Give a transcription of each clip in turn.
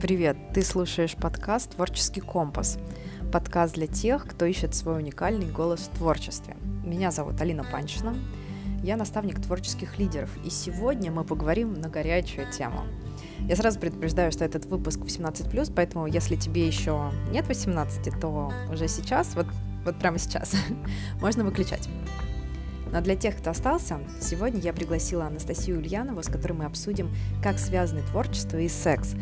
Привет! Ты слушаешь подкаст «Творческий компас». Подкаст для тех, кто ищет свой уникальный голос в творчестве. Меня зовут Алина Панчина. Я наставник творческих лидеров, и сегодня мы поговорим на горячую тему. Я сразу предупреждаю, что этот выпуск 18+, поэтому если тебе еще нет 18, то уже сейчас, вот, вот прямо сейчас, можно выключать. Но для тех, кто остался, сегодня я пригласила Анастасию Ульянову, с которой мы обсудим, как связаны творчество и секс,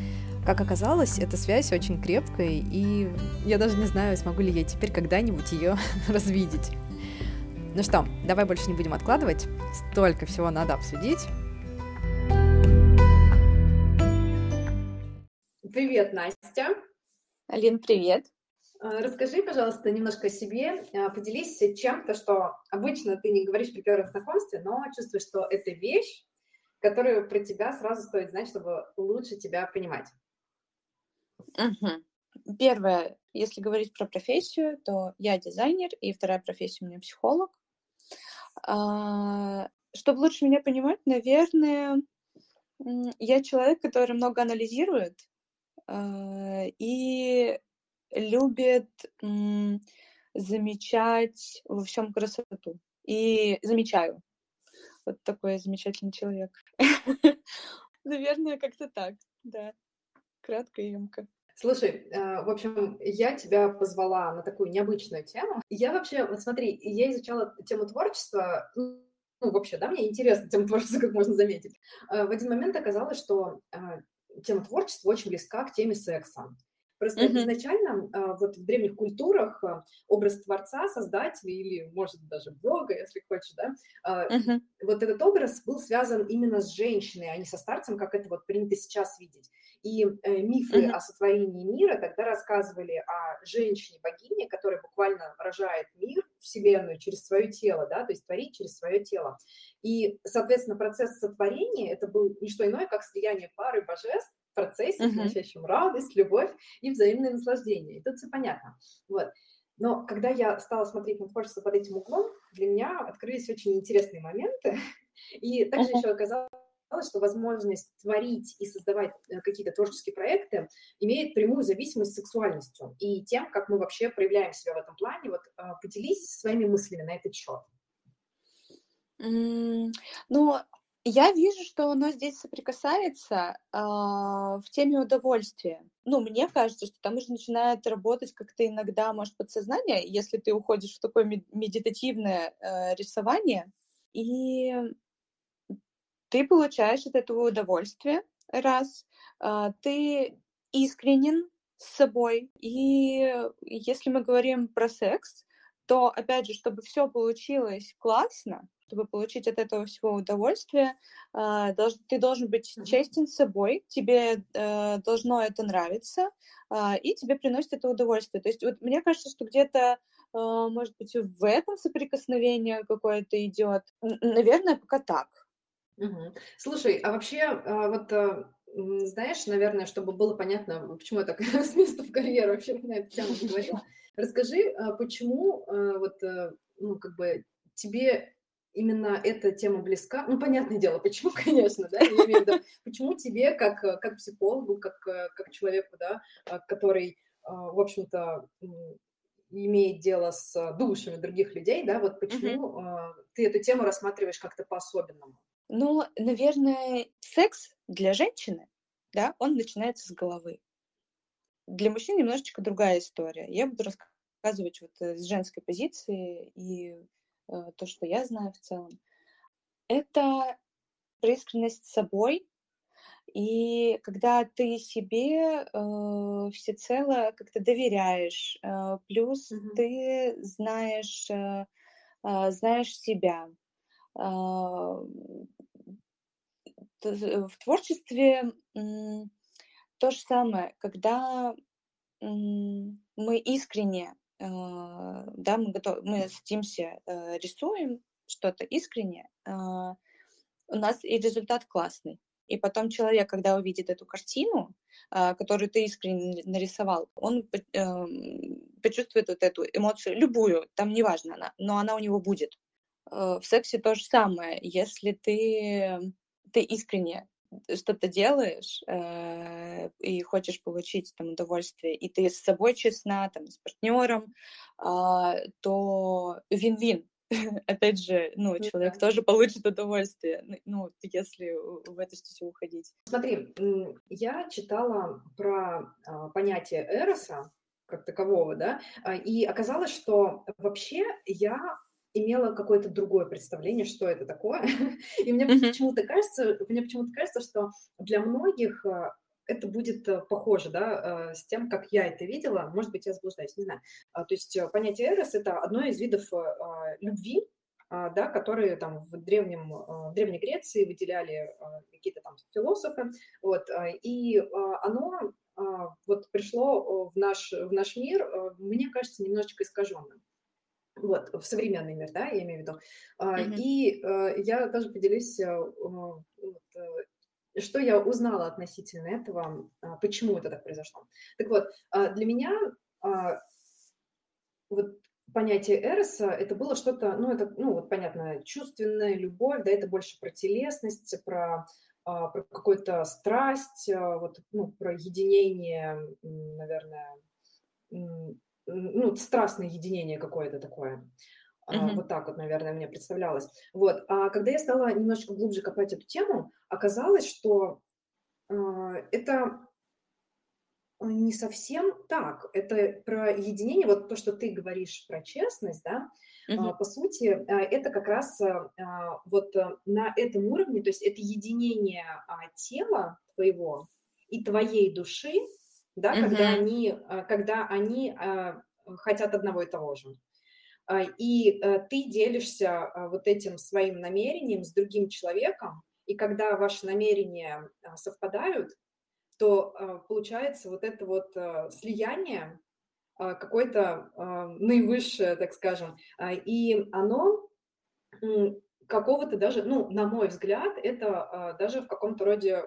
как оказалось, эта связь очень крепкая, и я даже не знаю, смогу ли я теперь когда-нибудь ее развидеть. Ну что, давай больше не будем откладывать. Столько всего надо обсудить. Привет, Настя. Алин, привет. А, расскажи, пожалуйста, немножко о себе. А, поделись чем-то, что обычно ты не говоришь при первом знакомстве, но чувствуешь, что это вещь, которую про тебя сразу стоит знать, чтобы лучше тебя понимать. Угу. Первое, если говорить про профессию, то я дизайнер, и вторая профессия у меня психолог. А, чтобы лучше меня понимать, наверное, я человек, который много анализирует а, и любит замечать во всем красоту. И замечаю. Вот такой замечательный человек. Наверное, как-то так, да. Кратко и емко. Слушай, э, в общем, я тебя позвала на такую необычную тему. Я вообще, вот смотри, я изучала тему творчества, ну, вообще, да, мне интересна тема творчества, как можно заметить. Э, в один момент оказалось, что э, тема творчества очень близка к теме секса. Просто mm-hmm. изначально вот в древних культурах образ творца, создателя или, может, даже бога, если хочешь, да, mm-hmm. вот этот образ был связан именно с женщиной, а не со старцем, как это вот принято сейчас видеть. И э, мифы mm-hmm. о сотворении мира тогда рассказывали о женщине-богине, которая буквально рожает мир, вселенную через свое тело, да, то есть творить через свое тело. И, соответственно, процесс сотворения это был не что иное, как слияние пары божеств, процессе, uh-huh. радость, любовь и взаимное наслаждение. И тут все понятно. Вот. Но когда я стала смотреть на творчество под этим углом, для меня открылись очень интересные моменты. И также uh-huh. еще оказалось, что возможность творить и создавать э, какие-то творческие проекты имеет прямую зависимость с сексуальностью и тем, как мы вообще проявляем себя в этом плане. Вот а, поделись своими мыслями на этот счет. Mm, ну, я вижу, что оно здесь соприкасается а, в теме удовольствия. Ну, мне кажется, что там уже начинает работать как-то иногда, может, подсознание, если ты уходишь в такое медитативное э, рисование, и ты получаешь от этого удовольствие, раз, э, ты искренен с собой, и если мы говорим про секс, то, опять же, чтобы все получилось классно, чтобы получить от этого всего удовольствие, а, ты должен быть честен с собой, тебе э, должно это нравиться, а, и тебе приносит это удовольствие. То есть вот мне кажется, что где-то, а, может быть, в этом соприкосновение какое-то идет. Наверное, пока так. Угу. Слушай, а вообще вот знаешь, наверное, чтобы было понятно, почему я так с места в карьеру вообще на эту тему говорила, расскажи, почему вот, э, ну, как бы тебе именно эта тема близка. Ну, понятное дело, почему, конечно, да, я имею в виду, почему тебе, как, как психологу, как, как человеку, да, а, который, а, в общем-то, имеет дело с душами других людей, да, вот почему mm-hmm. ты эту тему рассматриваешь как-то по-особенному? Ну, наверное, секс для женщины, да, он начинается с головы. Для мужчин немножечко другая история. Я буду рассказывать вот э, с женской позиции и Э, то, что я знаю в целом, это искренность с собой, и когда ты себе э, всецело как-то доверяешь, э, плюс mm-hmm. ты знаешь, э, э, знаешь себя. Э, в творчестве то же самое, когда мы искренне а, да, мы, готов, мы садимся, э, рисуем что-то искренне, а, у нас и результат классный. И потом человек, когда увидит эту картину, а, которую ты искренне нарисовал, он почувствует вот эту эмоцию, любую, там неважно она, но она у него будет. Э, в сексе то же самое. Если ты, ты искренне что-то делаешь э, и хочешь получить там удовольствие, и ты с собой честна, там, с партнером, э, то вин-вин. Опять же, ну, человек да. тоже получит удовольствие, ну, если в эту стезю уходить. Смотри, я читала про а, понятие эроса как такового, да, а, и оказалось, что вообще я имела какое-то другое представление, что это такое. И мне mm-hmm. почему-то кажется, мне почему-то кажется, что для многих э, это будет э, похоже, да, э, с тем, как я это видела. Может быть, я заблуждаюсь, не знаю. А, то есть понятие эрос – это одно из видов любви, да, которые там в, древнем, в Древней Греции выделяли какие-то там философы, вот, и оно вот пришло в наш, в наш мир, мне кажется, немножечко искаженным. Вот, в современный мир, да, я имею в виду. Mm-hmm. И э, я тоже поделюсь, э, э, что я узнала относительно этого, а, почему это так произошло. Так вот, а, для меня а, вот понятие эроса это было что-то, ну, это, ну, вот понятно, чувственная любовь, да, это больше про телесность, про про какую-то страсть, вот, ну, про единение, наверное, ну, страстное единение какое-то такое. Mm-hmm. Вот так вот, наверное, мне представлялось. Вот. А когда я стала немножечко глубже копать эту тему, оказалось, что э, это не совсем так. Это про единение, вот то, что ты говоришь про честность, да, э, по сути, э, это как раз э, вот на этом уровне, то есть это единение э, тела твоего и твоей души, да, mm-hmm. когда они, а, когда они а, хотят одного и того же. А, и э, ты делишься вот этим своим намерением с другим человеком, и когда ваши намерения совпадают, то получается вот это вот слияние какое-то наивысшее, так скажем, и оно какого-то даже, ну, на мой взгляд, это даже в каком-то роде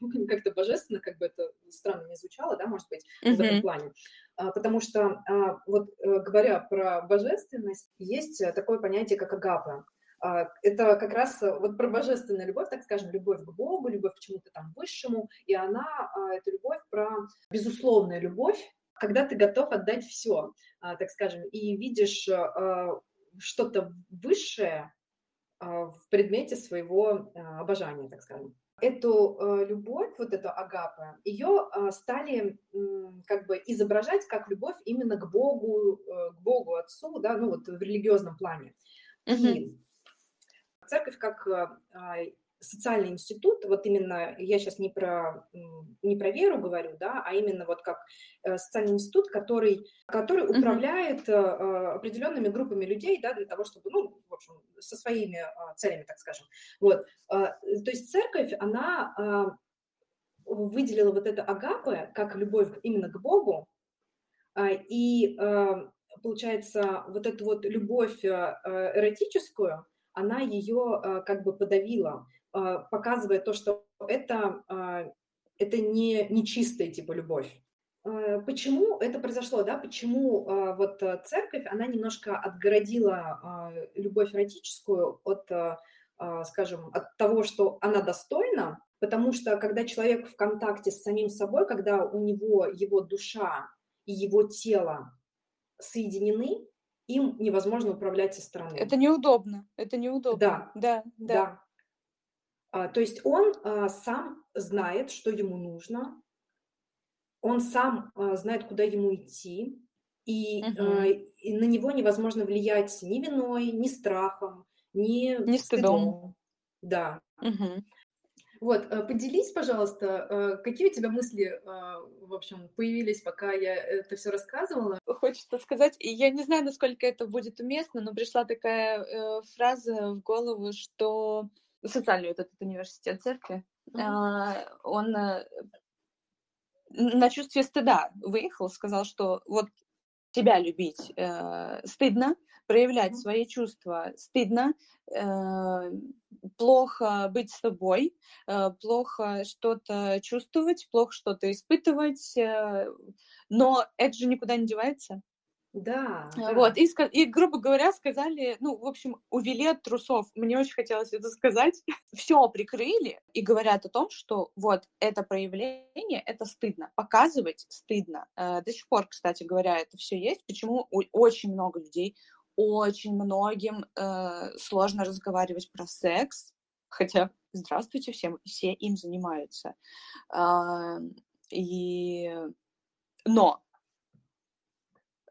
как-то божественно, как бы это странно не звучало, да, может быть, mm-hmm. в этом плане. А, потому что а, вот э, говоря про божественность, есть э, такое понятие, как агапа. А, это как раз э, вот про божественную любовь, так скажем, любовь к Богу, любовь к чему-то там высшему, и она, это любовь про безусловную любовь, когда ты готов отдать все, так скажем, и видишь что-то высшее в предмете своего обожания, так скажем эту э, любовь, вот эту агапы, ее э, стали как бы изображать как любовь именно к Богу, э, к Богу Отцу, да, ну вот в религиозном плане. Mm-hmm. И церковь как э, социальный институт, вот именно я сейчас не про, не про веру говорю, да, а именно вот как э, социальный институт, который, который управляет э, определенными группами людей, да, для того, чтобы, ну, в общем, со своими а, целями, так скажем. Вот. А, то есть церковь, она а, выделила вот это агапы как любовь именно к Богу, и получается вот эту вот любовь эротическую, она ее как бы подавила. А, показывая то, что это, а, это не, не чистая типа любовь. А, почему это произошло, да? Почему вот церковь, она немножко отгородила любовь эротическую от, скажем, от того, что она достойна, потому что когда человек в контакте с самим собой, когда у него его душа и его тело соединены, им невозможно управлять со стороны. Это неудобно, это неудобно. Да, да, да. да. А, то есть он а, сам знает, что ему нужно, он сам а, знает, куда ему идти, и, угу. и на него невозможно влиять ни виной, ни страхом, ни, ни стыдом. стыдом. Да. Угу. Вот, поделись, пожалуйста, какие у тебя мысли, в общем, появились, пока я это все рассказывала? Хочется сказать, я не знаю, насколько это будет уместно, но пришла такая э, фраза в голову, что социальный вот этот университет церкви, mm-hmm. он э, на чувстве стыда выехал, сказал, что вот тебя любить э, стыдно, проявлять mm-hmm. свои чувства стыдно, э, плохо быть собой, э, плохо что-то чувствовать, плохо что-то испытывать, э, но это же никуда не девается. Да, Вот, да. и, и, грубо говоря, сказали, ну, в общем, увели от трусов. Мне очень хотелось это сказать. Все прикрыли и говорят о том, что вот это проявление, это стыдно. Показывать стыдно. Э, До сих пор, кстати говоря, это все есть. Почему очень много людей, очень многим э, сложно разговаривать про секс, хотя, здравствуйте, всем, все им занимаются. А, И... Но э,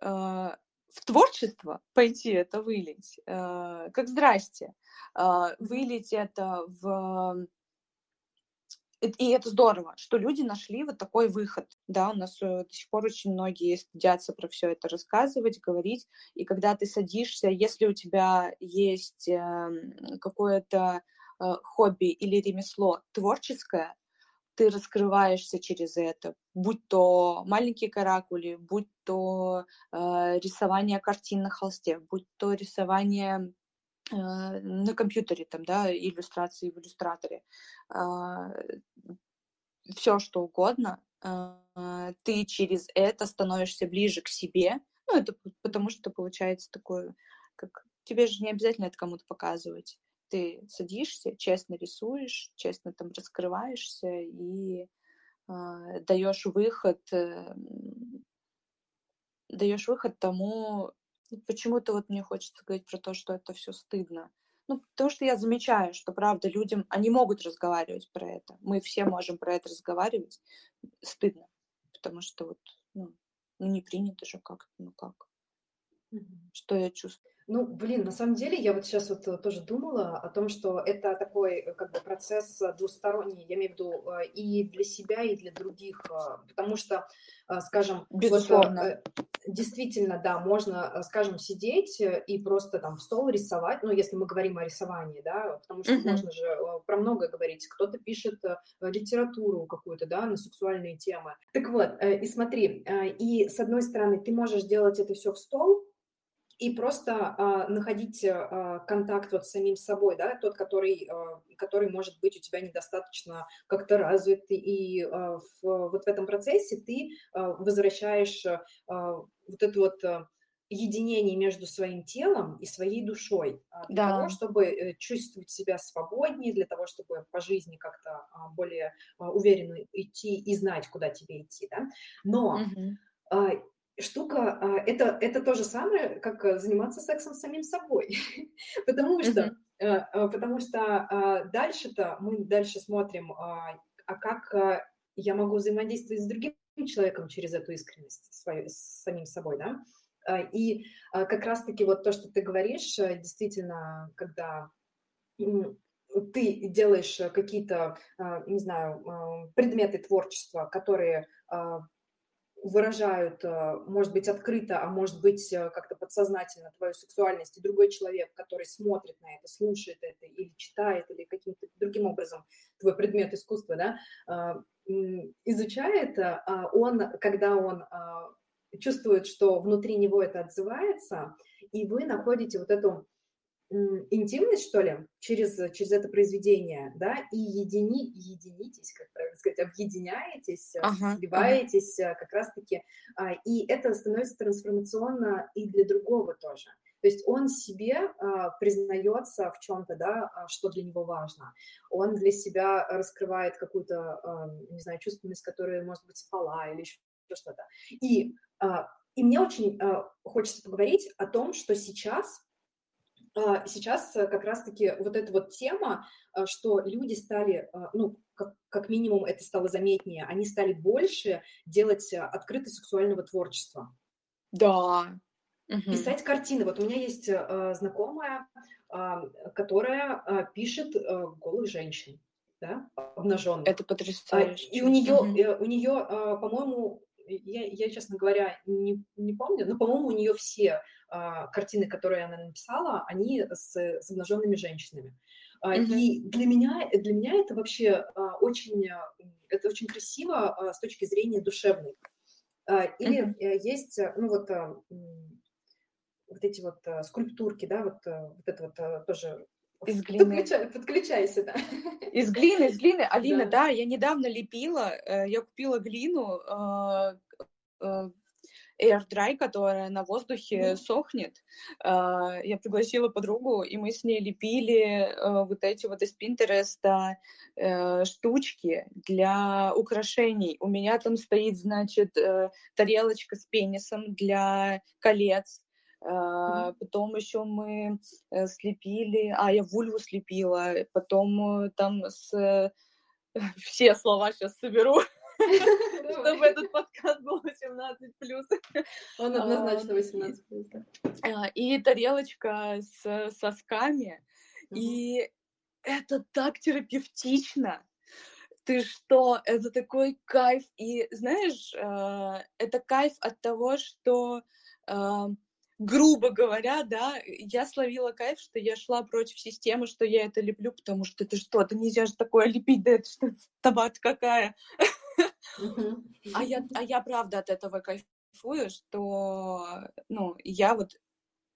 в творчество пойти это вылить, э, как здрасте, э, вылить это в... И это здорово, что люди нашли вот такой выход. Да, у нас э, до сих пор очень многие стыдятся про все это рассказывать, говорить. И когда ты садишься, если у тебя есть эм, какое-то э, хобби или ремесло творческое, ты раскрываешься через это, будь то маленькие каракули, будь то э, рисование картин на холсте, будь то рисование э, на компьютере, там, да, иллюстрации в иллюстраторе, все что угодно, э, ты через это становишься ближе к себе, ну, это потому что получается такое, как тебе же не обязательно это кому-то показывать. Ты садишься, честно рисуешь, честно там раскрываешься и э, даешь выход, э, даешь выход тому, ну, почему-то вот мне хочется говорить про то, что это все стыдно. Ну, потому что я замечаю, что, правда, людям, они могут разговаривать про это. Мы все можем про это разговаривать. Стыдно. Потому что вот, ну, ну не принято же как-то, ну как. Мгм. Что я чувствую? Ну, блин, на самом деле я вот сейчас вот э, тоже думала о том, что это такой э, как бы процесс э, двусторонний, я имею в виду и для себя, и для других, потому что, скажем, Безусловно. действительно, да, можно, скажем, сидеть и просто там в стол рисовать, ну, если мы говорим о рисовании, да, потому что Мгм. можно же про многое говорить, кто-то пишет литературу какую-то, да, на сексуальные темы. Так вот, и смотри, и с одной стороны, ты можешь делать это все в стол, и просто а, находить а, контакт вот с самим собой, да, тот, который, а, который может быть у тебя недостаточно как-то развит, и а, в, вот в этом процессе ты а, возвращаешь а, вот это вот а, единение между своим телом и своей душой а, для Да. того, чтобы э, чувствовать себя свободнее, для того, чтобы по жизни как-то а, более уверенно идти и знать, куда тебе идти, да. Но Мгм. Штука, а, это, это то же самое, как а, заниматься сексом с самим собой. потому что, а, а, потому что а, дальше-то мы дальше смотрим, а, а как я могу взаимодействовать с другим человеком через эту искренность свою, с самим собой, да? И как раз-таки вот то, что ты говоришь, э, действительно, когда ты делаешь э, какие-то, не знаю, предметы творчества, которые выражают, а, может быть, открыто, а может быть, э, как-то подсознательно твою сексуальность, и другой человек, который смотрит на это, слушает это, или читает, или каким-то другим образом твой предмет искусства, да, а, изучает, а, а он, когда он чувствует, что внутри него это отзывается, и вы находите вот эту интимность, что ли, через, через это произведение, да, и едини, единитесь, как правильно сказать, объединяетесь, э, Ага, ага. сливаетесь э, как раз-таки, а, и это становится трансформационно и для другого тоже. То есть он себе а, признается в чем-то, да, а, что для него важно. Он для себя раскрывает какую-то, а, не знаю, чувственность, которая, может быть, спала или еще что-то. И, а, и мне очень а, хочется поговорить о том, что сейчас сейчас э, как раз-таки вот эта вот тема, а, что люди стали, а, ну, как, как минимум это стало заметнее, они стали больше делать а, открыто сексуального творчества. Да. Писать картины. Вот у меня есть а, знакомая, а, которая а, пишет а, голых женщин, да, обнаженных. Это А, потрясающе. И у нее, э, у нее, а, по-моему, я, я, честно говоря, не, не помню, но, по-моему, у нее все а, картины, которые она написала, они с, с обнаженными женщинами. А, Мгм. И для меня, для меня это вообще а, очень, а, это очень красиво а, с точки зрения душевной. А, Или э, есть, э, ну вот, а, вот эти вот а, скульптурки, да, вот, а, вот это вот а, тоже Из глины. Подключай- подключайся, да. Из глины, из глины. Алина, Да. да, я недавно лепила, э, я купила глину, э, э, air dry, которая на воздухе mm. сохнет. Uh, я пригласила подругу, и мы с ней лепили uh, вот эти вот из Пинтереста uh, штучки для украшений. У меня там стоит, значит, тарелочка с пенисом для колец. Uh, потом еще мы слепили, а я вульву слепила, потом там с все слова сейчас соберу. чтобы этот подкаст был 18 плюс. Он однозначно 18 плюс. А, и тарелочка с сосками. И это так терапевтично. Ты что? Это такой кайф. И знаешь, а, это кайф от того, что а, грубо говоря, да, я словила кайф, что я шла против системы, что я это леплю, потому что это что, это нельзя же такое лепить, да это что, табат какая. А я, а я правда от этого кайфую, что, ну, я вот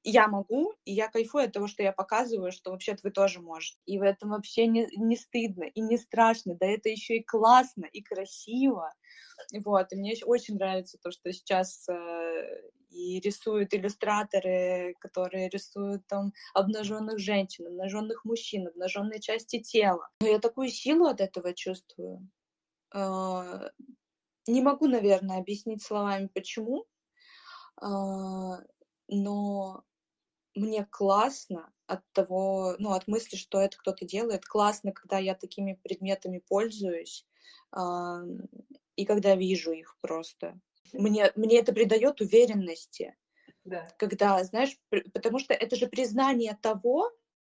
я могу, и я кайфую от того, что я показываю, что вообще-то вы тоже можете. И в этом вообще не, не стыдно и не страшно, да это еще и классно, и красиво. Вот, и мне очень нравится то, что сейчас э, и рисуют иллюстраторы, которые рисуют там обнаженных женщин, обнаженных мужчин, обнаженные части тела. Но я такую силу от этого чувствую. А, не могу, наверное, объяснить словами, почему, а, но мне классно от того, ну, от мысли, что это кто-то делает. Классно, когда я такими предметами пользуюсь а, и когда вижу их просто. Мне, мне это придает уверенности. Да. Когда, знаешь, потому что это же признание того,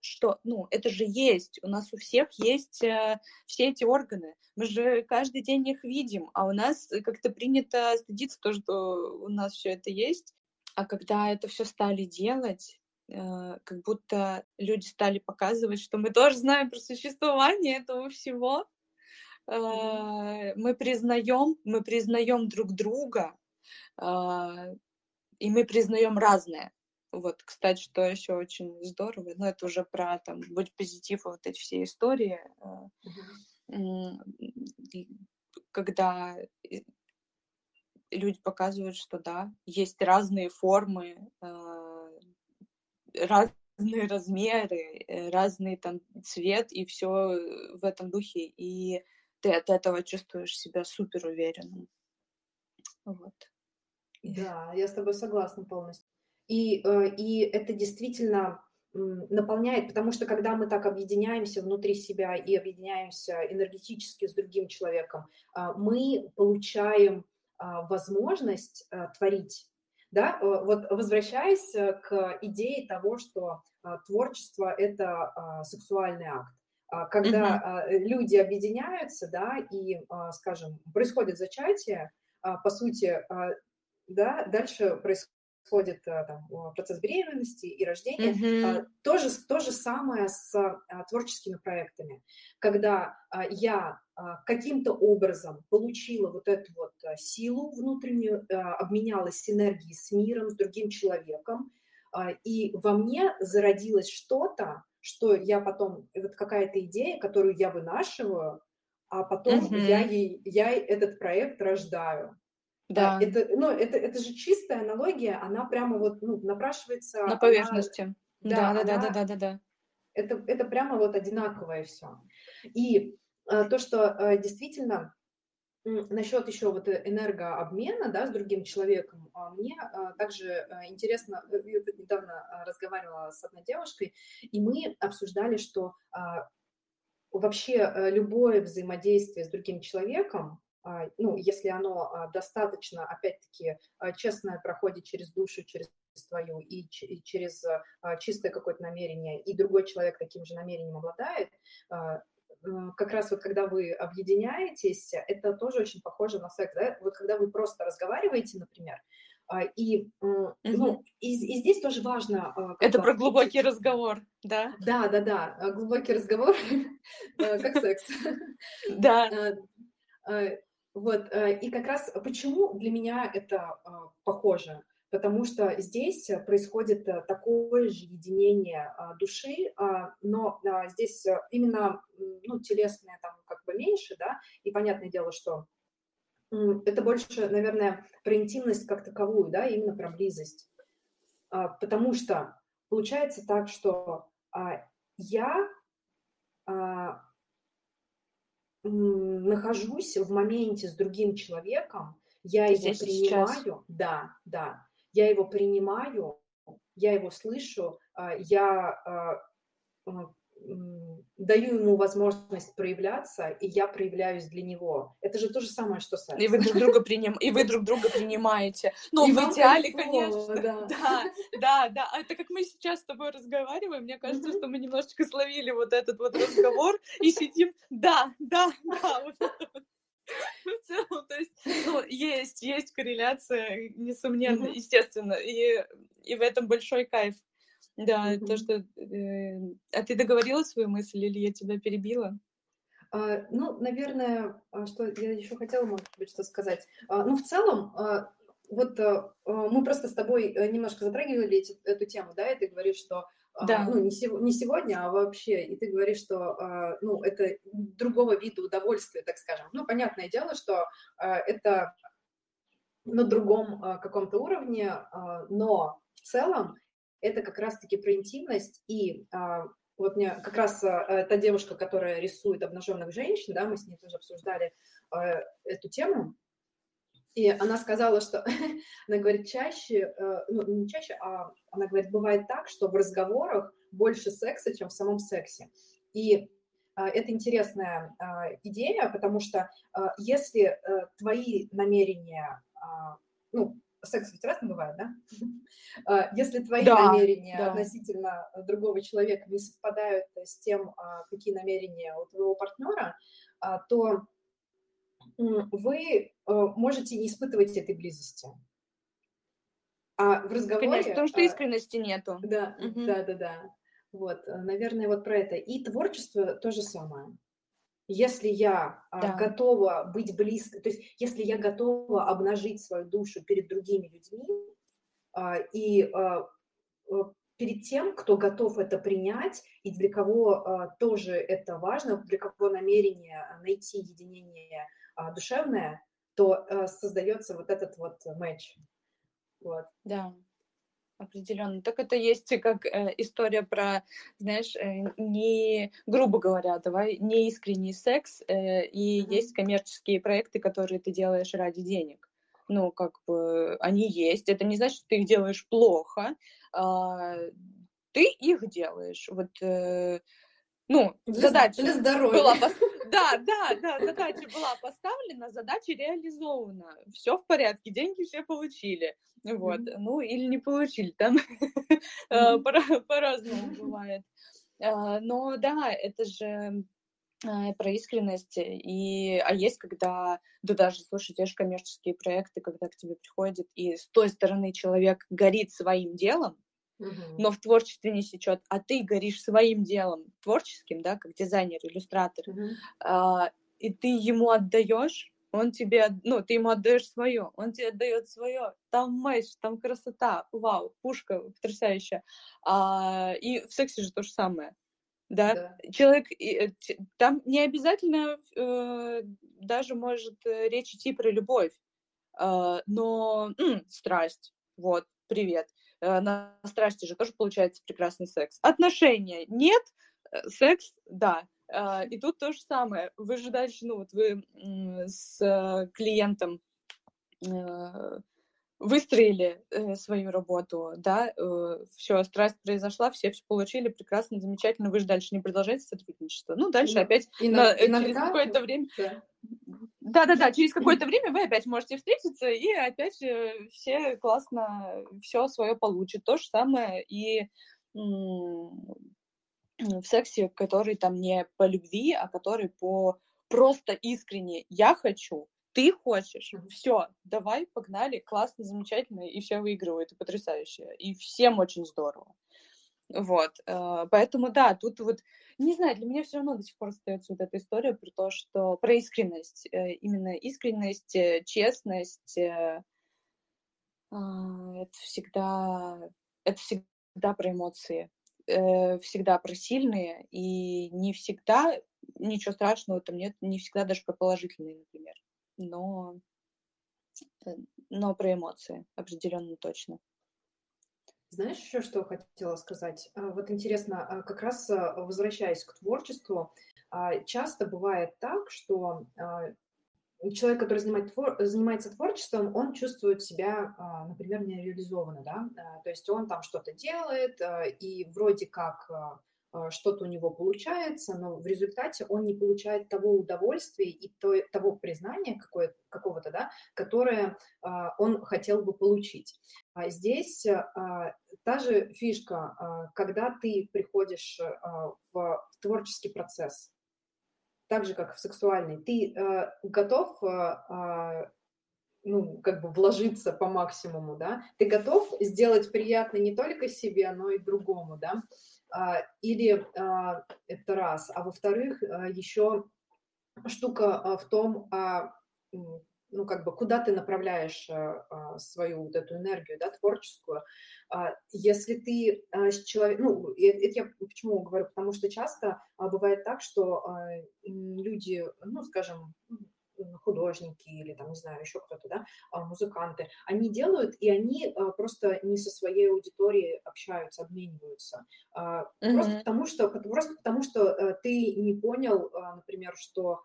что, ну, это же есть, у нас у всех есть э, все эти органы, мы же каждый день их видим, а у нас как-то принято стыдиться то, что у нас все это есть, а когда это все стали делать, э, как будто люди стали показывать, что мы тоже знаем про существование этого всего, э, мы признаем, мы признаем друг друга, э, и мы признаем разное. Вот, кстати, что еще очень здорово, ну, это уже про, там, быть позитив, вот эти все истории, mm-hmm. когда люди показывают, что, да, есть разные формы, а, разные размеры, э, разный там цвет, и все в этом духе, и ты от этого чувствуешь себя супер уверенным. Вот. Да, я с тобой согласна полностью. И, э, и это действительно наполняет, потому что когда мы так объединяемся внутри себя и объединяемся энергетически с другим человеком, а, мы получаем а, возможность а, творить. Да? Э, вот возвращаясь к идее того, что творчество – это сексуальный акт. Когда mm-hmm. люди объединяются, да, и, скажем, происходит зачатие, по сути, да, дальше происходит происходит э, там, процесс беременности и рождения. Mm-hmm. То, же, то же самое с творческими проектами, когда я каким-то образом получила вот эту вот силу внутреннюю, обменялась энергией с миром, с другим человеком, и во мне зародилось что-то, что я потом, вот какая-то идея, которую я вынашиваю, а потом mm-hmm. я, ей, я этот проект рождаю. Да. Это, ну, это, это же чистая аналогия, она прямо вот ну, напрашивается. На поверхности. Она, да, да, да, да, да, да, да. Это, это прямо вот одинаковое все. И э, то, что э, действительно насчет еще вот энергообмена, да, с другим человеком, э, мне э, также э, интересно, э, я недавно разговаривала с одной девушкой, и мы обсуждали, что э, вообще любое взаимодействие с другим человеком, а, ну, если оно а, достаточно, опять-таки, а, честное проходит через душу, через твою и через чистое какое-то намерение, и другой человек таким же намерением обладает, как раз вот когда вы объединяетесь, это тоже очень похоже на секс, да? Вот когда вы просто разговариваете, например, и, ну, и, и здесь тоже важно... Это про глубокий разговор, да? Да, да, да, глубокий разговор, как секс. Да. Вот, э, и как раз почему для меня это а, похоже? Потому что здесь происходит э, такое же единение а, души, а, но здесь именно ну, телесное там как бы меньше, да, и понятное дело, что это больше, наверное, про интимность как таковую, да, именно про близость. Потому что получается так, что я нахожусь в моменте с другим человеком, я его Здесь принимаю, сейчас. да, да, я его принимаю, я его слышу, а, я а, даю ему возможность проявляться, и я проявляюсь для него. Это же то же самое, что секс. И вы друг друга, приним... и вы друг друга принимаете. Ну, и в идеале, конечно. Да. да, да, да. А это как мы сейчас с тобой разговариваем, мне кажется, что мы немножечко словили вот этот вот разговор и сидим, да, да, да, вот это вот. В целом, то есть, ну, есть, есть корреляция, несомненно, естественно, и, и в этом большой кайф. Да, mm-hmm. то, что... Э, а ты договорила свою мысль или я тебя перебила? А, ну, наверное, а, что я еще хотела, может быть, что сказать. А, ну, в целом, а, вот а, мы просто с тобой э, немножко затрагивали эти, эту тему, да, и ты говоришь, что да. ну, не, сего, не сегодня, а вообще, и ты говоришь, что, ну, это другого вида удовольствия, так скажем. Ну, понятное дело, что это на другом каком-то уровне, но в целом это как раз-таки про интимность, и а, вот мне как раз а, та девушка, которая рисует обнаженных женщин, да, мы с ней тоже обсуждали а, эту тему, и она сказала, что, она говорит, чаще, э, ну, не чаще, а она говорит, бывает так, что в разговорах больше секса, чем в самом сексе. И это интересная идея, потому что если э, твои намерения, ну, секс ведь разный бывает, да? А, если твои да, намерения да. относительно другого человека не совпадают с тем, а, какие намерения у твоего партнера, а, то вы можете не испытывать этой близости. А в разговоре... Конечно, потому что искренности нету. Да, угу. да, да, да. Вот, наверное, вот про это. И творчество то же самое. Если я а, да. готова быть близкой, то есть если я готова обнажить свою душу перед другими людьми, а, и а, перед тем, кто готов это принять, и для кого тоже это важно, для кого намерение найти единение душевное, то создается вот этот вот матч. Вот. Да. Определенно. Так это есть как э, история про, знаешь, э, не, грубо говоря, давай, не искренний секс, э, и mm-hmm. есть коммерческие проекты, которые ты делаешь ради денег. Ну, как бы они есть. Это не значит, что ты их делаешь плохо. Э, ты их делаешь. Вот, э, ну, для, задача для здоровья. была да, да, да, задача была поставлена, задача реализована. Все в порядке, деньги все получили. Вот, mm-hmm. ну или не получили, там mm-hmm. по-разному бывает. А, но да, это же а, про искренность. И, а есть, когда, да даже, слушай, те же коммерческие проекты, когда к тебе приходит, и с той стороны человек горит своим делом, угу. но в творчестве не сечет, а ты горишь своим делом творческим, да, как дизайнер, иллюстратор, угу. а, и ты ему отдаешь, он тебе, ну, ты ему отдаешь свое, он тебе отдает свое, там мэч, там красота, вау, пушка потрясающая. А, и в сексе же то же самое. Да? да. Человек, э, там не обязательно э, даже может э, речь идти про любовь, э, но м, страсть, вот, привет. Э, на страсти же тоже получается прекрасный секс. Отношения нет, э, секс да. А, и тут то же самое. Вы же дальше, ну вот вы с клиентом выстроили свою работу, да, все, страсть произошла, все все получили, прекрасно, замечательно, вы же дальше не продолжаете сотрудничество. Ну, дальше опять на, через какое-то время... Да. Да-да-да, через какое-то время вы опять можете встретиться, и опять э, все классно все свое получат. То же самое и в сексе, который там не по любви, а который по просто искренне «я хочу», ты хочешь, все, давай, погнали, классно, замечательно, и все выигрывают, и потрясающе, и всем очень здорово. Вот, э, поэтому да, тут вот, не знаю, для меня все равно до сих пор остается вот эта история про то, что про искренность, э, именно искренность, э, честность, а, это всегда, это всегда про эмоции, всегда про сильные, и не всегда, ничего страшного там нет, не всегда даже про положительные, например, но но про эмоции определенно точно. Знаешь еще, что хотела сказать? А, вот интересно, а, как раз возвращаясь к творчеству, часто бывает так, что человек, который занимается творчеством, он чувствует себя, например, нереализованно, да, то есть он там что-то делает, и вроде как а, что-то у него получается, но в результате он не получает того удовольствия и то, того признания какого-то, да, которое а, он хотел бы получить. А здесь а, та же фишка, а, когда ты приходишь а, в, творческий процесс, так же, как в сексуальный, ты а, готов а, ну, как бы вложиться по максимуму, да, ты готов сделать приятно не только себе, но и другому, да, а, или а, это раз, а во-вторых, а, еще штука в том, ну, как бы, куда ты направляешь свою вот эту энергию, да, творческую. Если ты человек, ну, это я почему говорю, потому что часто бывает так, что люди, ну, скажем, художники или там, не знаю, еще кто-то, да, а, музыканты, они делают, и они а, просто не со своей аудиторией общаются, обмениваются. Mm-hmm. Просто потому что, просто потому что ты не понял, например, что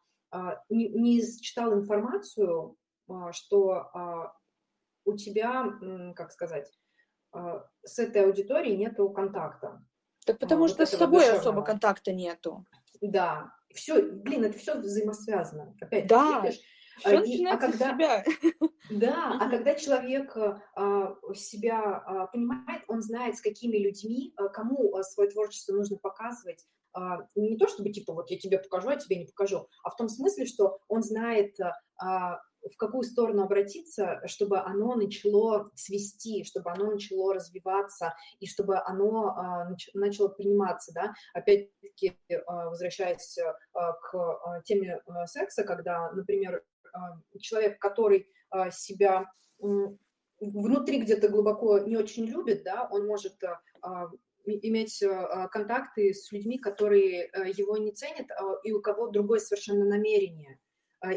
не, не читал информацию, что у тебя, как сказать, с этой аудиторией нету контакта. Так потому вот что с собой особо контакта нету. Да, все, блин, это все взаимосвязано. Опять да. видишь? Все а, и, а когда, себя. Да, а когда человек а, себя а, понимает, он знает, с какими людьми, а, кому а, свое творчество нужно показывать, а, не то чтобы типа вот я тебе покажу, а тебе не покажу, а в том смысле, что он знает, а, в какую сторону обратиться, чтобы оно начало свести, чтобы оно начало развиваться и чтобы оно а, нач, начало приниматься, да. Опять-таки, а, возвращаясь а, к теме секса, когда, например, человек, который себя внутри где-то глубоко не очень любит, да, он может иметь контакты с людьми, которые его не ценят, и у кого другое совершенно намерение.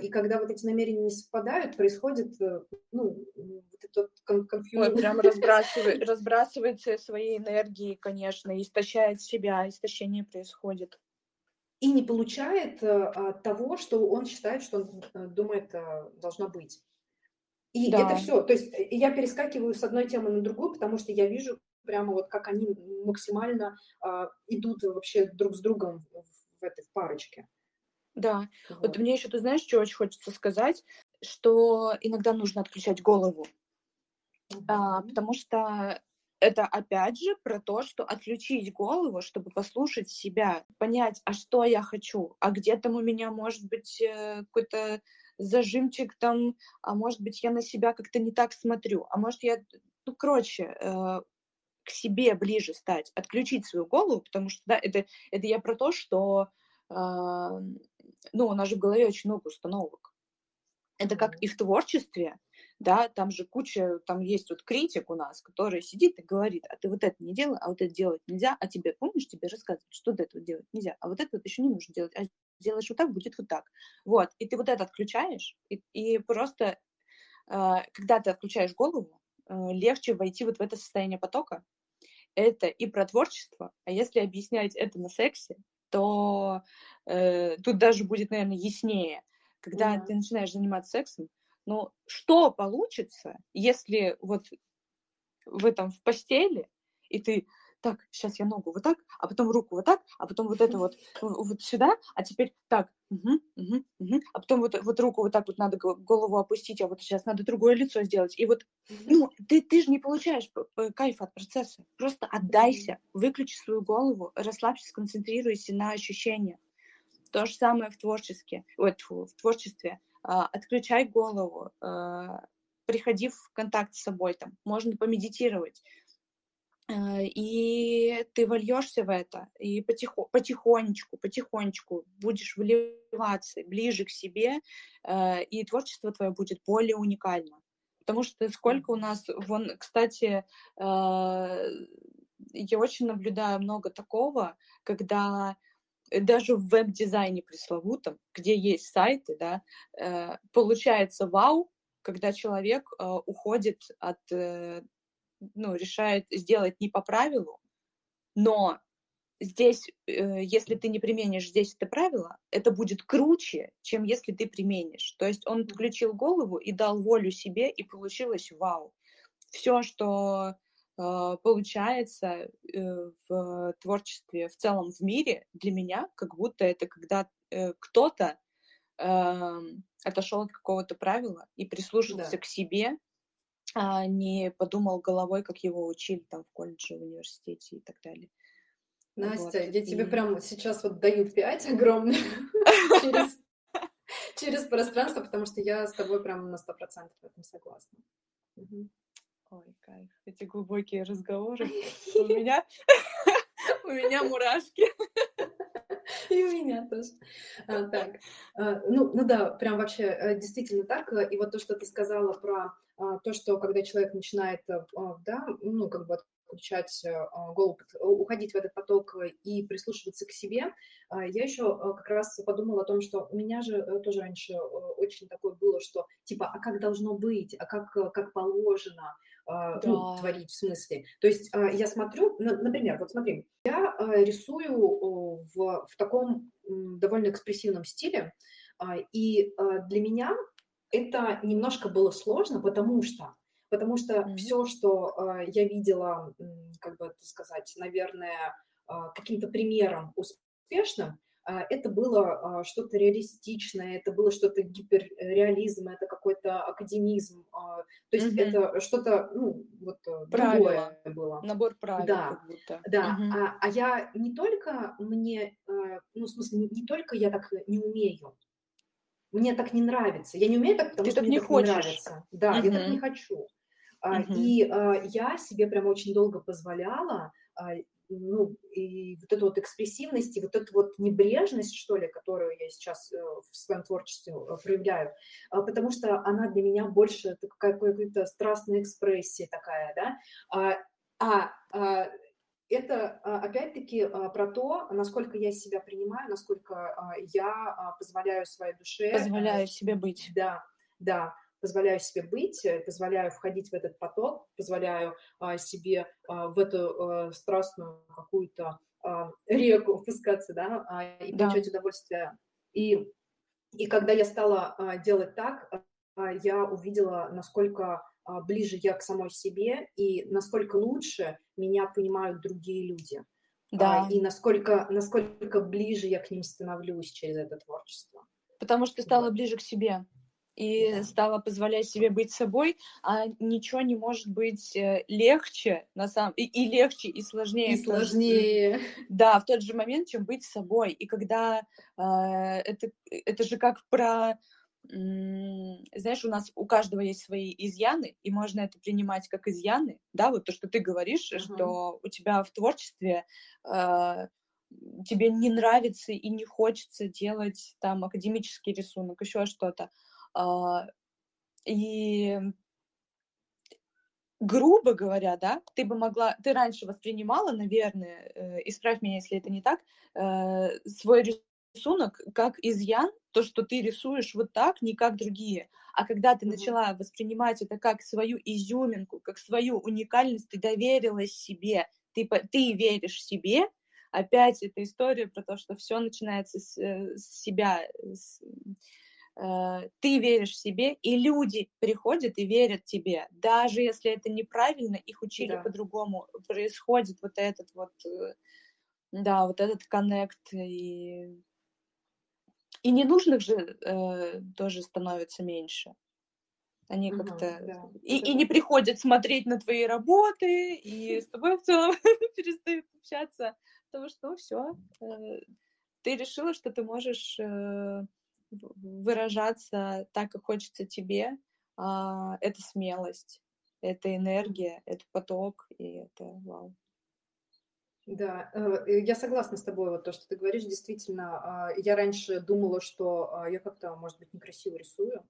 И когда вот эти намерения не совпадают, происходит, э, ну, вот этот конфьюз. прям разбрасывает, разбрасывается своей энергией, конечно, истощает себя, истощение происходит. И не получает а, того, что он считает, что он э, думает должно быть. И да. это все. То есть я перескакиваю с одной темы на другую, потому что я вижу прямо вот как они максимально а, идут вообще друг с другом в, в этой в парочке. Да. Вот. вот мне еще, ты знаешь, что очень хочется сказать, что иногда нужно отключать голову. Mm-hmm. А, потому что это опять же про то, что отключить голову, чтобы послушать себя, понять, а что я хочу, а где там у меня может быть э, какой-то зажимчик там, а может быть я на себя как-то не так смотрю, а может я, ну, короче, э, к себе ближе стать, отключить свою голову, потому что, да, это, это я про то, что э, ну, у нас же в голове очень много установок. Это как и в творчестве, да, там же куча, там есть вот критик у нас, который сидит и говорит, а ты вот это не делай, а вот это делать нельзя, а тебе, помнишь, тебе рассказывают, что до этого делать нельзя, а вот это вот еще не нужно делать, а делаешь вот так, будет вот так. Вот, и ты вот это отключаешь, и, и просто, э, когда ты отключаешь голову, э, легче войти вот в это состояние потока. Это и про творчество, а если объяснять это на сексе, то э, тут даже будет, наверное, яснее, когда mm-hmm. ты начинаешь заниматься сексом, но что получится, если вот в этом в постели, и ты так, сейчас я ногу вот так, а потом руку вот так, а потом вот это вот вот сюда, а теперь так, угу, угу, угу. а потом вот, вот руку вот так вот надо голову опустить, а вот сейчас надо другое лицо сделать. И вот, ну, ты, ты же не получаешь кайф от процесса. Просто отдайся, выключи свою голову, расслабься, сконцентрируйся на ощущениях. То же самое в творчестве. Ой, в творчестве. А, отключай голову, а, приходи в контакт с собой, там, можно помедитировать, и ты вольешься в это, и потихо, потихонечку, потихонечку будешь вливаться ближе к себе, э, и творчество твое будет более уникально. Потому что сколько у нас, вон, кстати, э, я очень наблюдаю много такого, когда даже в веб-дизайне пресловутом, где есть сайты, да, получается вау, когда человек э, уходит от, э, ну, решает сделать не по правилу, но здесь, э, если ты не применишь здесь это правило, это будет круче, чем если ты применишь. То есть он включил голову и дал волю себе, и получилось вау. Все, что э, получается э, в творчестве в целом в мире, для меня как будто это когда э, кто-то э, отошел от какого-то правила и прислушался да. к себе, а не подумал головой, как его учили там в колледже, в университете и так далее. Настя, вот. я тебе прям сейчас вот даю пять огромных через, через пространство, потому что я с тобой прям на сто процентов в этом согласна. Ой, кайф. Эти глубокие разговоры. У меня, у меня мурашки. И у меня тоже. А, так, а, ну, ну да, прям вообще э, действительно так. И вот то, что ты сказала про то, что когда человек начинает, э, да, ну, как бы включать э, голову, уходить в этот поток и прислушиваться к себе. Я еще как раз подумала о том, что у меня же тоже раньше очень такое было, что типа, а как должно быть, а как, как положено, а, ну, да. ну, творить в смысле. То есть а, я смотрю, например, вот смотри, я а, рисую в, в таком довольно экспрессивном стиле, и для меня это немножко было сложно, потому что потому что mm-hmm. все, что я видела, как бы это сказать, наверное, каким-то примером успешным, а, это было а, что-то реалистичное, это было что-то гиперреализм, это какой-то академизм, а, то есть mm-hmm. это что-то, ну, вот э, Правила. другое было. Набор правил да, как будто. Да, mm-hmm. а, а я не только мне, ну, в смысле, не только я так не умею, мне так не нравится. Я не умею так, потому Ты что так мне не так хочешь. не нравится. Да, mm-hmm. я так не хочу. Mm-hmm. И я себе прям очень долго позволяла ну, и вот эту вот экспрессивность, и вот эту вот небрежность, что ли, которую я сейчас э, в своем творчестве э, проявляю, а, потому что она для меня больше какая-то страстная экспрессия такая, да, а, а, а это опять-таки про то, насколько я себя принимаю, насколько я позволяю своей душе... Э, позволяю себе быть. Да, да позволяю себе быть, э, позволяю входить в этот поток, позволяю а, себе а, в эту а, страстную какую-то а, реку впускаться, да, а, и да. получать удовольствие. И, и когда я стала а, делать так, а, я увидела, насколько а, ближе я к самой себе и насколько лучше меня понимают другие люди. Да. А, и насколько, насколько ближе я к ним становлюсь через это творчество. Потому что ты стала вот. ближе к себе и да. стала позволять себе быть собой, а ничего не может быть э, легче на самом и, и легче и сложнее. И сложнее. Да, в тот же момент, чем быть собой. И когда э, это это же как про знаешь, у нас у каждого есть свои изъяны, и можно это принимать как изъяны, да, вот то, что ты говоришь, uh-huh. что у тебя в творчестве э, тебе не нравится и не хочется делать там академический рисунок, еще что-то. А, и грубо говоря, да, ты бы могла, ты раньше воспринимала, наверное, э, исправь меня, если это не так, э, свой рисунок как изъян, то, что ты рисуешь вот так, не как другие. А когда ты mm-hmm. начала воспринимать это как свою изюминку, как свою уникальность, ты доверилась себе, ты, ты веришь себе, опять эта история про то, что все начинается с, э, с себя, с, Э, ты веришь в себе, и люди приходят и верят тебе. Даже если это неправильно, их учили да. по-другому. Происходит вот этот вот, э, да, вот этот коннект. И, и ненужных же э, тоже становится меньше. Они угу, как-то... Да. И, и не приходят смотреть на твои работы, и с тобой в целом перестают общаться. Потому что, ну, все, э, ты решила, что ты можешь выражаться так, как хочется тебе, а, это смелость, это энергия, это поток, и это вау. Да, э, я согласна с тобой, вот то, что ты говоришь, действительно, а, я раньше думала, что а, я как-то, может быть, некрасиво рисую,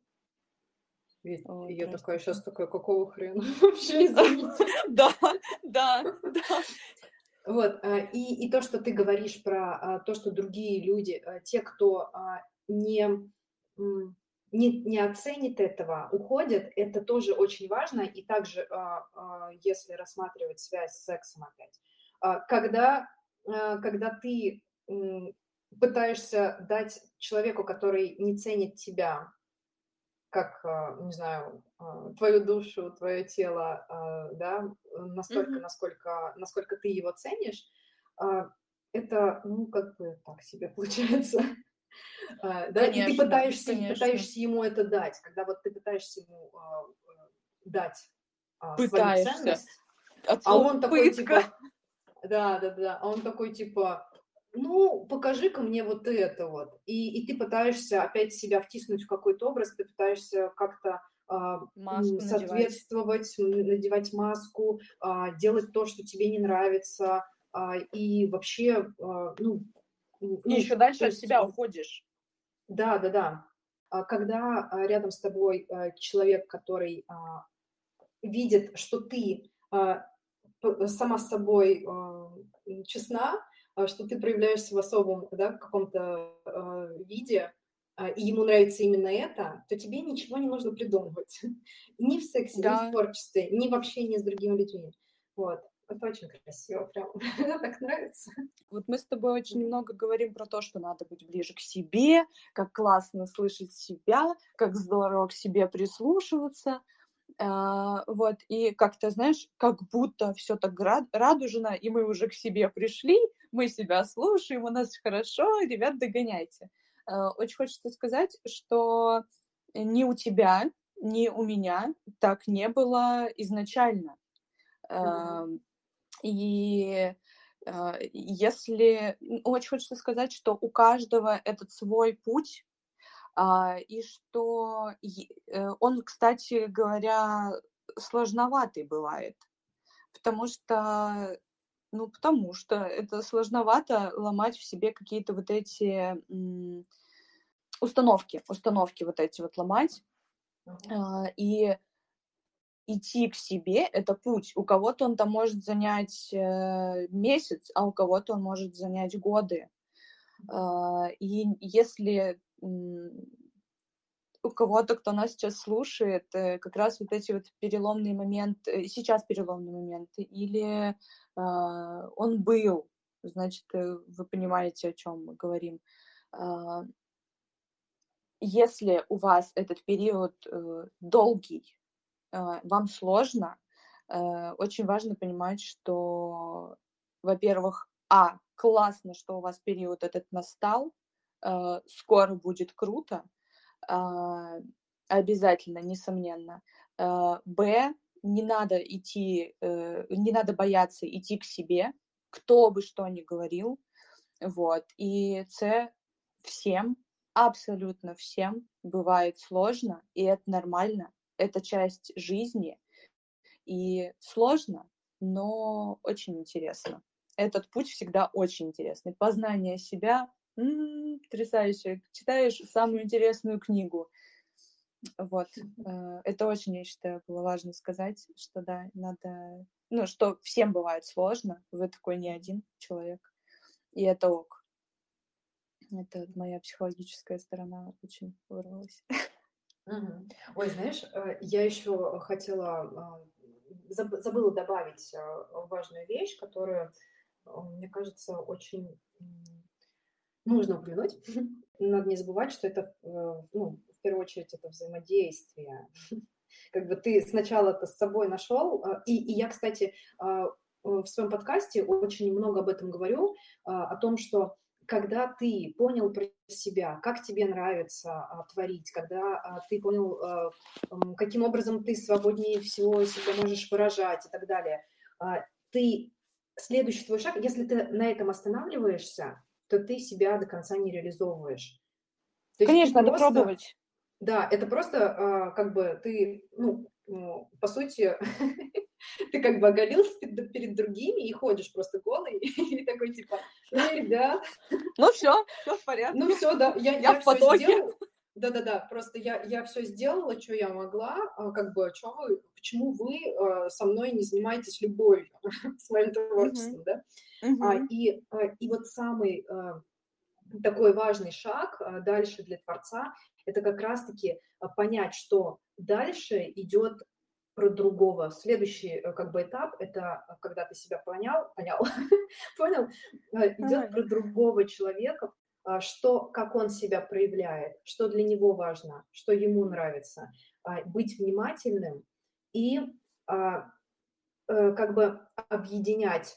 ведь О, я такая сейчас такая, какого хрена вообще, извините. Да, да, да. Вот, и, и то, что ты говоришь про то, что другие люди, те, кто не, не, не оценит этого, уходит, это тоже очень важно. И также, если рассматривать связь с сексом опять, когда, когда ты пытаешься дать человеку, который не ценит тебя, как, не знаю, твою душу, твое тело, да, настолько, mm-hmm. насколько, насколько ты его ценишь, это, ну, как бы так себе получается. А, да, конечно, и ты пытаешься, конечно. пытаешься ему это дать, когда вот ты пытаешься ему а, дать а, пытаешься. свою ценность, а он такой типа, да, да, да, а он такой типа, ну, покажи-ка мне вот это вот, и, и ты пытаешься опять себя втиснуть в какой-то образ, ты пытаешься как-то маску соответствовать, надевать, надевать маску, делать то, что тебе не нравится, и вообще, ну, и ну, еще дальше от себя уходишь. Да, да, да. А когда а, рядом с тобой а, человек, который видит, что ты сама с собой честна, что ты проявляешься в особом да, каком-то виде, и ему нравится именно это, то тебе ничего не нужно придумывать. Ни в сексе, да. ни в творчестве, ни в общении с другими людьми. Вот. Это очень красиво, прям. Мне так нравится. Вот мы с тобой очень много говорим про то, что надо быть ближе к себе, как классно слышать себя, как здорово к себе прислушиваться. Uh, вот, и как-то, знаешь, как будто все так радужно, и мы уже к себе пришли, мы себя слушаем, у нас хорошо, ребят, догоняйте. Uh, очень хочется сказать, что ни у тебя, ни у меня так не было изначально. Uh, и если очень хочется сказать, что у каждого этот свой путь, и что э, он, кстати говоря, сложноватый бывает, потому что ну, потому что это сложновато ломать в себе какие-то вот эти установки, установки вот эти вот ломать. Uh-huh. И идти к себе — это путь. У кого-то он там может занять э, месяц, а у кого-то он может занять годы. Э, и если у кого-то, кто нас сейчас слушает, э, как раз вот эти вот переломные моменты, сейчас переломные моменты, или э, он был, значит, э, вы понимаете, о чем мы говорим. Э, если у вас этот период э, долгий, Э, вам сложно, э, очень важно понимать, что, во-первых, а, классно, что у вас период этот настал, скоро будет круто, а, обязательно, несомненно. Б, не надо идти, не надо бояться идти к себе, кто бы что ни говорил, вот. И С, всем, абсолютно всем бывает сложно, и это нормально, это часть жизни, и сложно, но очень интересно. Этот путь всегда очень интересный. Познание себя м-м, потрясающе. Читаешь самую интересную книгу. Вот. Э, это очень, я считаю, было важно сказать, что да, надо... Ну, что всем бывает сложно, вы такой не один человек, и это ок. Это моя психологическая сторона очень вырвалась. Мгм. Ой, знаешь, э, я еще хотела, а, забыла добавить важную вещь, которую, а, мне кажется, очень нужно упомянуть. Надо не забывать, что это, э, ну, в первую очередь, это взаимодействие. Как бы ты сначала это с собой нашел, и, и я, кстати, в своем подкасте очень много об этом говорю, о том, что когда ты понял про себя, как тебе нравится а, творить, когда а, ты понял, а, каким образом ты свободнее всего себя можешь выражать и так далее, а, ты следующий твой шаг, если ты на этом останавливаешься, то ты себя до конца не реализовываешь. То Конечно, надо просто, пробовать. Да, это просто а, как бы ты, ну, по сути, ты как бы оголился перед, перед другими и ходишь просто голый, и такой типа, ну, ребят. Ну все, все в порядке. Ну все, да, я, я, я в потоке. Сделала. Да-да-да, просто я, я все сделала, что я могла, а, как бы, что вы, почему вы э, со мной не занимаетесь любовью, с моим творчеством, uh-huh. да? Uh-huh. А, и, а, и вот самый, а, такой важный шаг дальше для Творца, это как раз-таки понять, что дальше идет про другого. Следующий как бы этап это когда ты себя понял, понял, понял, идет про другого человека, а, что, как он себя проявляет, что для него важно, что ему нравится, а, быть внимательным и а, э, как бы объединять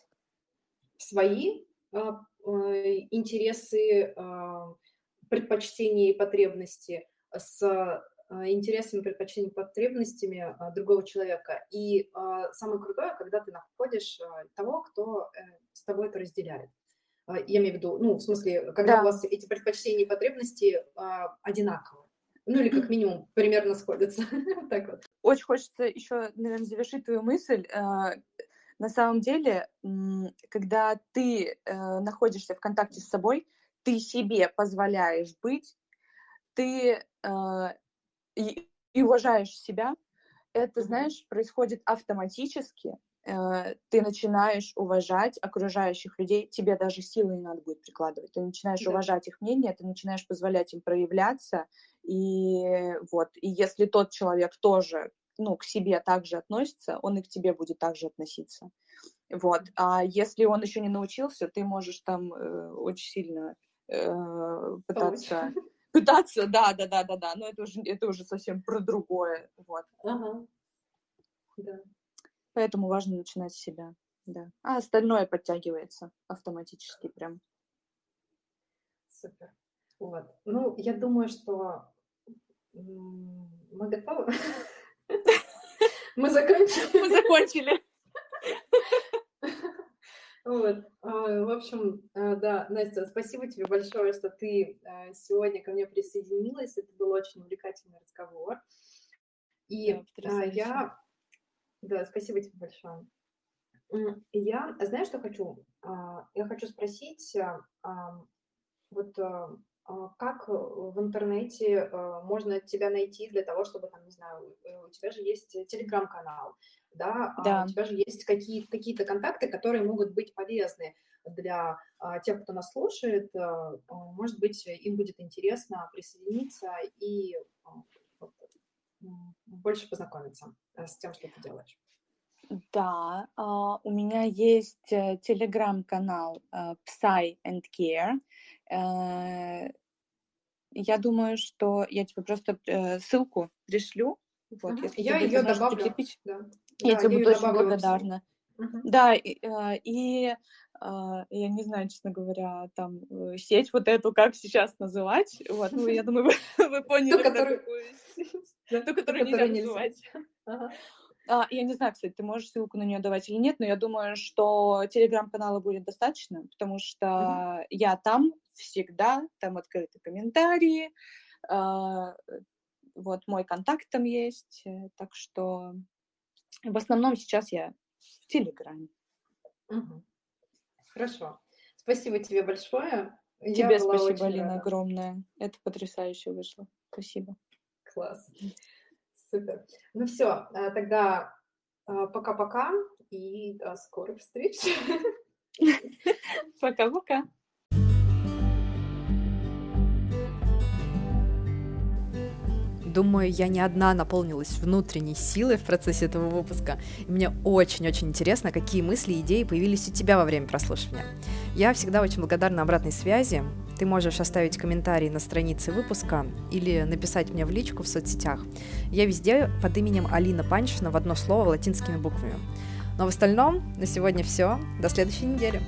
свои э, интересы, предпочтения и потребности с интересами, предпочтениями, потребностями другого человека. И самое крутое, когда ты находишь того, кто э, с тобой это разделяет. А, я имею в виду, ну, в смысле, когда да. у вас эти предпочтения и потребности а, одинаковые. Ну, или как минимум примерно сходятся. так вот. Очень хочется еще, наверное, завершить твою мысль. А, на самом деле, когда ты э, находишься в контакте с собой, ты себе позволяешь быть, ты э, и, и уважаешь себя, это, знаешь, происходит автоматически, Э, ты начинаешь уважать окружающих людей, тебе даже силы не надо будет прикладывать, ты начинаешь да. уважать их мнение, ты начинаешь позволять им проявляться, и вот, и если тот человек тоже, ну, к себе также относится, он и к тебе будет также относиться, вот, а если он еще не научился, ты можешь там э, очень сильно э, пытаться... Пытаться, да, да, да, да, да, но это уже, это уже совсем про другое, вот. Ага. Да. Поэтому важно начинать с себя, да. А остальное подтягивается автоматически прям. Супер. Вот. Ну, я думаю, что мы готовы. Мы закончили. Мы закончили. Вот. А, в общем, а, да, Настя, спасибо тебе большое, что ты а, сегодня ко мне присоединилась. Это был очень увлекательный разговор. И да, я да, спасибо тебе большое. Я, знаешь, что хочу? А, я хочу спросить, а, вот а, как в интернете можно тебя найти для того, чтобы, там, не знаю, у тебя же есть телеграм-канал, да, да. у тебя же есть какие- какие-то контакты, которые могут быть полезны для тех, кто нас слушает. Может быть, им будет интересно присоединиться и больше познакомиться э, с тем, что ты делаешь. Да, а, у меня есть э, телеграм-канал э, Psy and Care. Я думаю, что я тебе просто ссылку пришлю. Вот, если я ее добавлю. Прикрепить. Да. Я да, тебе буду очень благодарна. Угу. Да, и, и я не знаю, честно говоря, там сеть вот эту, как сейчас называть. Вот, ну, я думаю, вы, вы поняли, ту, ту, которую нельзя называть. А, я не знаю, кстати, ты можешь ссылку на нее давать или нет, но я думаю, что телеграм-канала будет достаточно, потому что mm-hmm. я там всегда, там открыты комментарии, э, вот мой контакт там есть, э, так что в основном сейчас я в Телеграме. Хорошо. Спасибо тебе большое. Тебе спасибо, Алина, рада. огромное. Это потрясающе вышло. Спасибо. Класс. Супер. Ну все, э, тогда э, пока-пока и до скорых встреч. Пока-пока. Думаю, я не одна наполнилась внутренней силой в процессе этого выпуска. И мне очень-очень интересно, какие мысли и идеи появились у тебя во время прослушивания. Я всегда очень благодарна обратной связи. Ты можешь оставить комментарий на странице выпуска или написать мне в личку в соцсетях. Я везде под именем Алина Паншина в одно слово латинскими буквами. Но в остальном на сегодня все. До следующей недели.